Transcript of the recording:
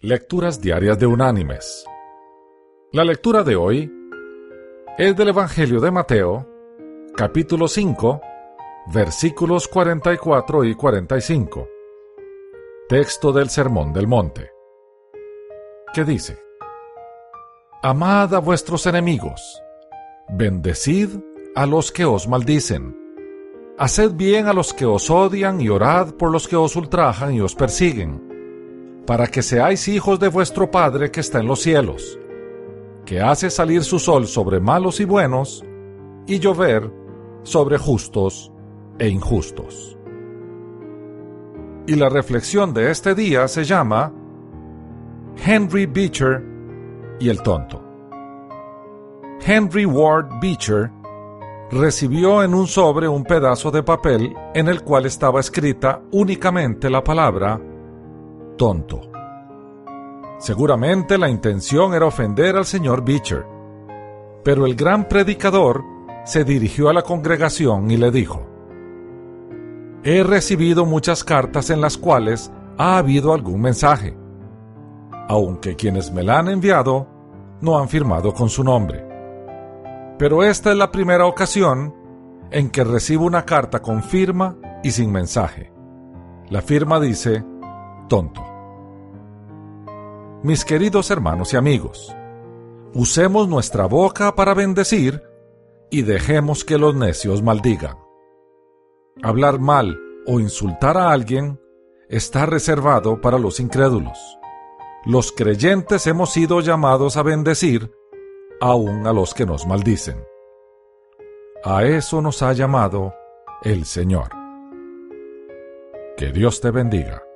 Lecturas Diarias de Unánimes. La lectura de hoy es del Evangelio de Mateo, capítulo 5, versículos 44 y 45. Texto del Sermón del Monte. Que dice, Amad a vuestros enemigos, bendecid a los que os maldicen, haced bien a los que os odian y orad por los que os ultrajan y os persiguen, para que seáis hijos de vuestro Padre que está en los cielos, que hace salir su sol sobre malos y buenos, y llover sobre justos e injustos. Y la reflexión de este día se llama Henry Beecher y el tonto. Henry Ward Beecher recibió en un sobre un pedazo de papel en el cual estaba escrita únicamente la palabra tonto. Seguramente la intención era ofender al señor Beecher, pero el gran predicador se dirigió a la congregación y le dijo, He recibido muchas cartas en las cuales ha habido algún mensaje, aunque quienes me la han enviado no han firmado con su nombre. Pero esta es la primera ocasión en que recibo una carta con firma y sin mensaje. La firma dice, tonto. Mis queridos hermanos y amigos, usemos nuestra boca para bendecir y dejemos que los necios maldigan. Hablar mal o insultar a alguien está reservado para los incrédulos. Los creyentes hemos sido llamados a bendecir aun a los que nos maldicen. A eso nos ha llamado el Señor. Que Dios te bendiga.